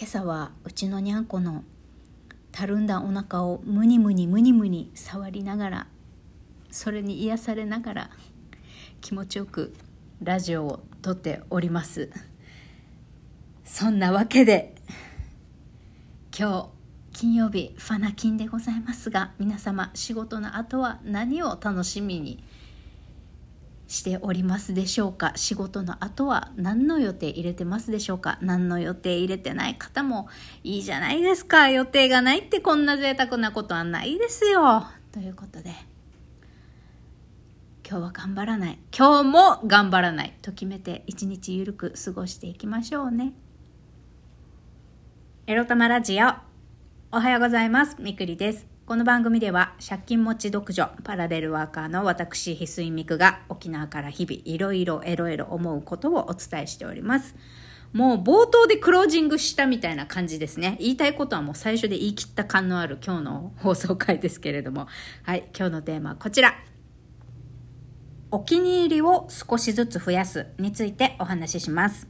今朝はうちのにゃんこのたるんだお腹をムニムニムニムニ触りながらそれに癒されながら気持ちよくラジオを撮っておりますそんなわけで今日金曜日ファナキンでございますが皆様仕事の後は何を楽しみにしておりますでしょうか？仕事の後は何の予定入れてますでしょうか？何の予定入れてない方もいいじゃないですか？予定がないってこんな贅沢なことはないですよ。ということで今日は頑張らない。今日も頑張らない。と決めて一日ゆるく過ごしていきましょうね。エロ玉ラジオおはようございます。みくりです。この番組では借金持ち独女パラレルワーカーの私翡翠ミクが沖縄から日々いろいろエロエロ思うことをお伝えしておりますもう冒頭でクロージングしたみたいな感じですね。言いたいことはもう最初で言い切った感のある今日の放送回ですけれども。はい、今日のテーマはこちら。お気に入りを少しずつ増やすについてお話しします。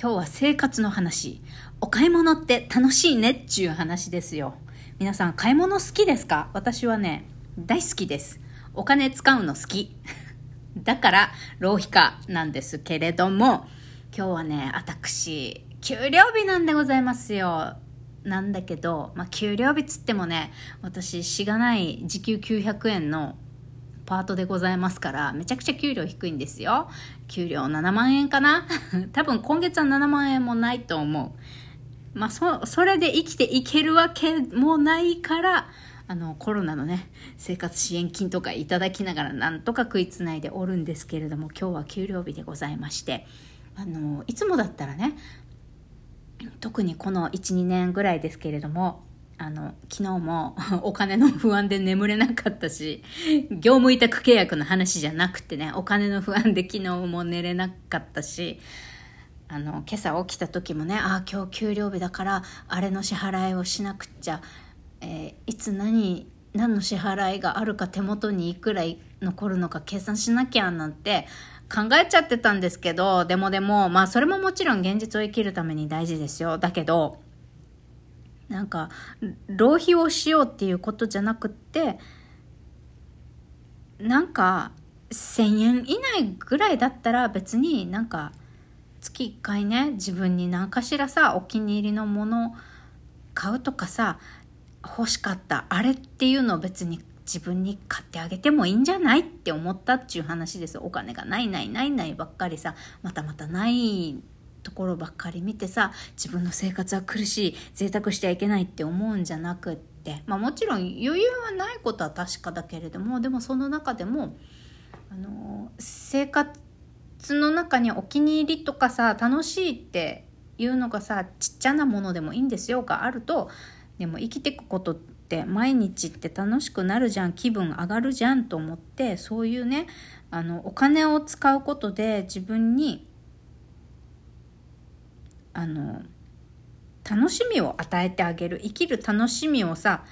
今日は生活の話。お買い物って楽しいねっちゅう話ですよ。皆さん買い物好きですか？私はね、大好きです。お金使うの好き。だから浪費家なんですけれども、今日はね、私、給料日なんでございますよ。なんだけど、まあ、給料日つってもね、私、しがない時給900円のパートでございますから、めちゃくちゃ給料低いんですよ。給料7万円かな？多分今月は7万円もないと思う。まあ、そ、それで生きていけるわけもないから、あの、コロナのね、生活支援金とかいただきながらなんとか食いつないでおるんですけれども、今日は給料日でございまして、あの、いつもだったらね、特にこの1、2年ぐらいですけれども、あの、昨日も お金の不安で眠れなかったし、業務委託契約の話じゃなくてね、お金の不安で昨日も寝れなかったし、あの今朝起きた時もねああ今日給料日だからあれの支払いをしなくっちゃ、えー、いつ何何の支払いがあるか手元にいくら残るのか計算しなきゃなんて考えちゃってたんですけどでもでもまあそれももちろん現実を生きるために大事ですよ。だけどなんか浪費をしようっていうことじゃなくってなんか1,000円以内ぐらいだったら別になんか月1回ね自分に何かしらさお気に入りのもの買うとかさ欲しかったあれっていうのを別に自分に買ってあげてもいいんじゃないって思ったっていう話です。お金がないないないないばっかりさまたまたないところばっかり見てさ自分の生活は苦しい贅沢してはいけないって思うんじゃなくって。まあもちろん余裕はないことは確かだけれどもでもその中でもあの生活の中にお気に入りとかさ楽しいっていうのがさちっちゃなものでもいいんですよがあるとでも生きていくことって毎日って楽しくなるじゃん気分上がるじゃんと思ってそういうねあのお金を使うことで自分にあの楽しみを与えてあげる生きる楽しみをさ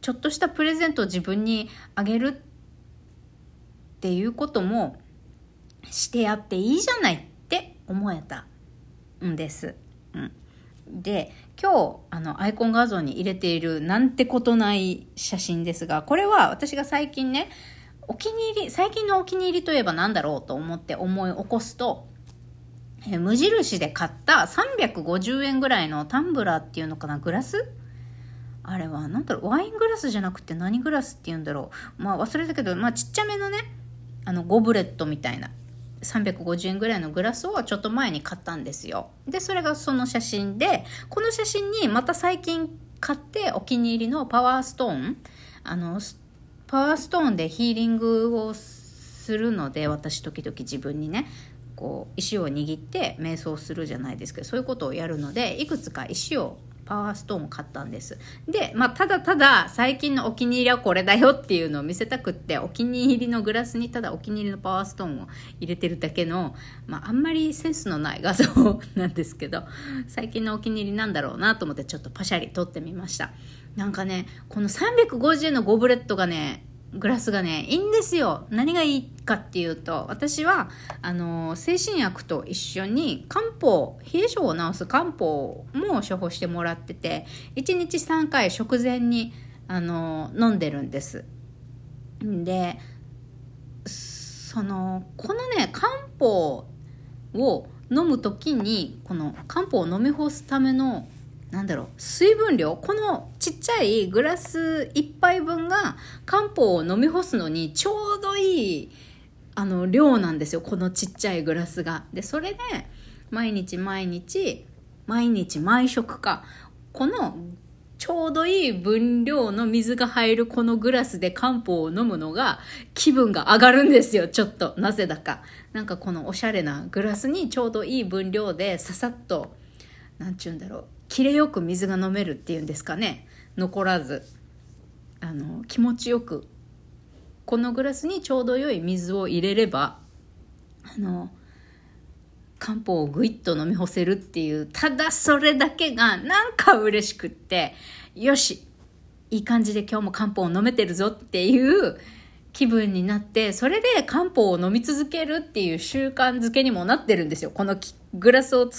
ちょっとしたプレゼントを自分にあげるっていうこともしてやっていいじゃないって思えたんです。うん、で今日あのアイコン画像に入れているなんてことない写真ですがこれは私が最近ねお気に入り最近のお気に入りといえば何だろうと思って思い起こすとえ無印で買った350円ぐらいのタンブラーっていうのかなグラス？あれは何だろうワイングラスじゃなくて何グラスっていうんだろう。まあ忘れたけどまあちっちゃめのねあのゴブレットみたいな。350円ぐらいのグラスをちょっと前に買ったんですよ。で、それがその写真で、この写真にまた最近買ってお気に入りのパワーストーン、あの、パワーストーンでヒーリングをするので、私時々自分にね、こう、石を握って瞑想するじゃないですけど、そういうことをやるので、いくつか石をパワーストーンを買ったんです。で、まあ、ただただ最近のお気に入りはこれだよっていうのを見せたくって、お気に入りのグラスにただお気に入りのパワーストーンを入れてるだけの、まあ、あんまりセンスのない画像 なんですけど、最近のお気に入りなんだろうなと思ってちょっとパシャリ撮ってみました。なんかね、この350円のゴブレットがね、グラスがねいいんですよ。何がいいかっていうと私はあの精神薬と一緒に漢方冷え性を治す漢方も処方してもらってて1日3回食前にあの飲んでるんです。でそのこのね漢方を飲む時にこの漢方を飲み干すためのなんだろう水分量このちっちゃいグラス1杯分が漢方を飲み干すのにちょうどいいあの量なんですよこのちっちゃいグラスが。でそれで毎日毎日毎日毎食かこのちょうどいい分量の水が入るこのグラスで漢方を飲むのが気分が上がるんですよ、ちょっと。なぜだか。なんかこのおしゃれなグラスにちょうどいい分量でささっと、なんちゅうんだろう。切れよく水が飲めるっていうんですかね。残らず。あの気持ちよく。このグラスにちょうど良い水を入れればあの漢方をぐいっと飲み干せるっていうただそれだけがなんか嬉しくってよしいい感じで今日も漢方を飲めてるぞっていう気分になってそれで漢方を飲み続けるっていう習慣づけにもなってるんですよ。このグラスを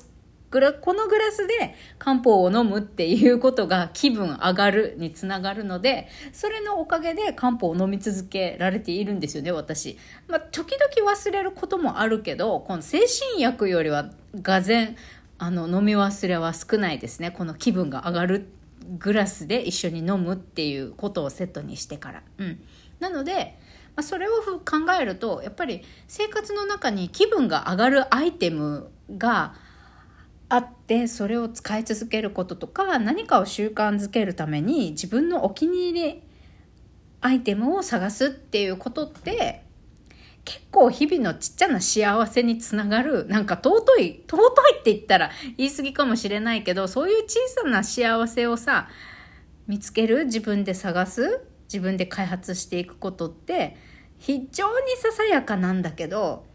このグラスで漢方を飲むっていうことが気分上がるにつながるのでそれのおかげで漢方を飲み続けられているんですよね私、まあ、時々忘れることもあるけどこの精神薬よりはがぜあの飲み忘れは少ないですね。この気分が上がるグラスで一緒に飲むっていうことをセットにしてから。うん、なのでそれを考えるとやっぱり生活の中に気分が上がるアイテムがあってそれを使い続けることとか何かを習慣づけるために自分のお気に入りアイテムを探すっていうことって結構日々のちっちゃな幸せにつながるなんか尊い尊いって言ったら言い過ぎかもしれないけどそういう小さな幸せをさ見つける自分で探す自分で開発していくことって非常にささやかなんだけど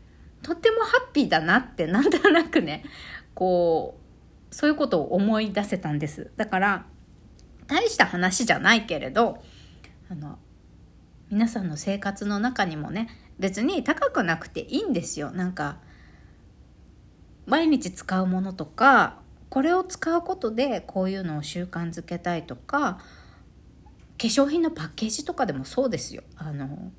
とってもハッピーだなってなんとなくねこうそういうことを思い出せたんです。だから大した話じゃないけれどあの皆さんの生活の中にもね別に高くなくていいんですよ。なんか毎日使うものとかこれを使うことでこういうのを習慣づけたいとか化粧品のパッケージとかでもそうですよ。あの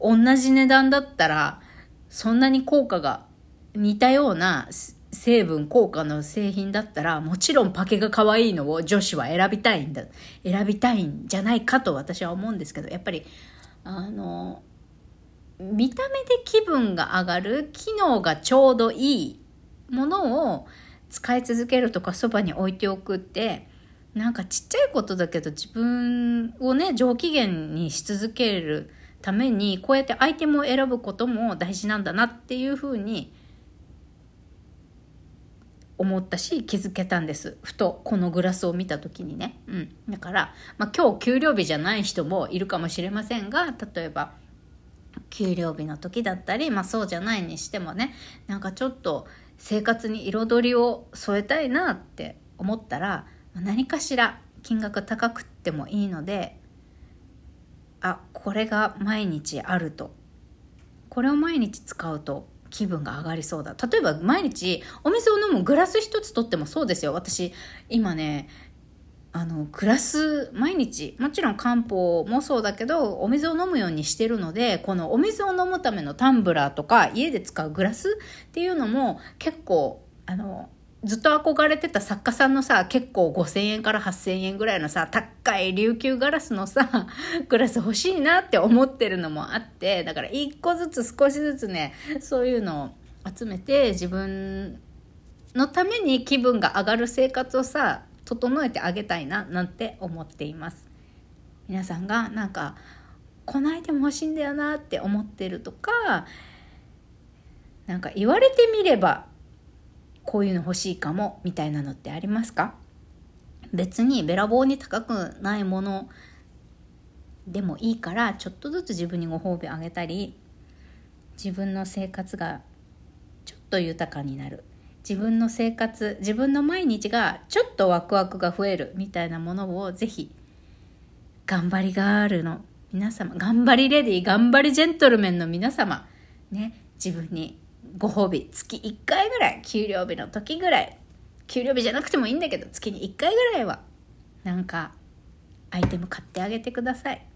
同じ値段だったらそんなに効果が似たような成分効果の製品だったらもちろんパケが可愛いのを女子は選びたいんだ選びたいんじゃないかと私は思うんですけどやっぱりあの見た目で気分が上がる機能がちょうどいいものを使い続けるとかそばに置いておくってなんかちっちゃいことだけど自分をね上機嫌にし続けるためにこうやってアイテムを選ぶことも大事なんだなっていうふうに思ったし気づけたんです。ふとこのグラスを見た時にね、うん、だから、まあ、今日給料日じゃない人もいるかもしれませんが例えば給料日の時だったり、まあ、そうじゃないにしてもねなんかちょっと生活に彩りを添えたいなって思ったら何かしら金額高くってもいいのであこれが毎日あると。これを毎日使うと気分が上がりそうだ。例えば毎日お水を飲むグラス一つとってもそうですよ。私今ねあのグラス毎日もちろん漢方もそうだけどお水を飲むようにしてるのでこのお水を飲むためのタンブラーとか家で使うグラスっていうのも結構あのずっと憧れてた作家さんのさ結構5000円から8000円ぐらいのさ高い琉球ガラスのさ グラス欲しいなって思ってるのもあってだから一個ずつ少しずつねそういうのを集めて自分のために気分が上がる生活をさ整えてあげたいななんて思っています。皆さんがなんかこのアイテム欲しいんだよなって思ってるとかなんか言われてみればこういうの欲しいかもみたいなのってありますか？別にべらぼうに高くないものでもいいからちょっとずつ自分にご褒美あげたり自分の生活がちょっと豊かになる。自分の生活自分の毎日がちょっとワクワクが増えるみたいなものをぜひ頑張りがあるの。皆様頑張りレディ頑張りジェントルメンの皆様。ね自分にご褒美月1回ぐらい給料日の時ぐらい。給料日じゃなくてもいいんだけど月に1回ぐらいはなんかアイテム買ってあげてください。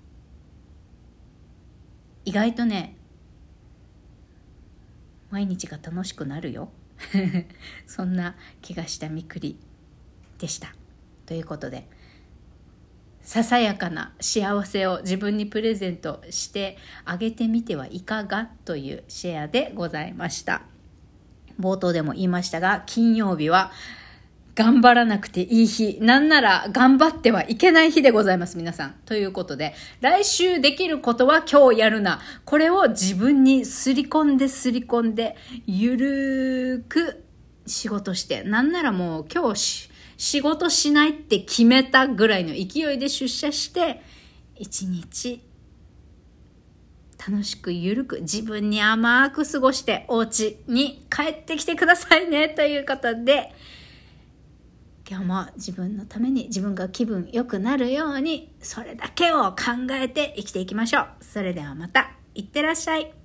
意外とね毎日が楽しくなるよ。そんな気がしたみくりでした。ということでささやかな幸せを自分にプレゼントしてあげてみてはいかがというシェアでございました冒頭でも言いましたが金曜日は頑張らなくていい日、なんなら頑張ってはいけない日でございます、皆さん。ということで、来週できることは今日やるな。これを自分にすり込んですり込んで、ゆるーく仕事して、なんならもう今日し仕事しないって決めたぐらいの勢いで出社して、一日楽しくゆるく自分に甘く過ごしてお家に帰ってきてくださいねということで、今日も自分のために自分が気分良くなるようにそれだけを考えて生きていきましょう。それではまた、いってらっしゃい。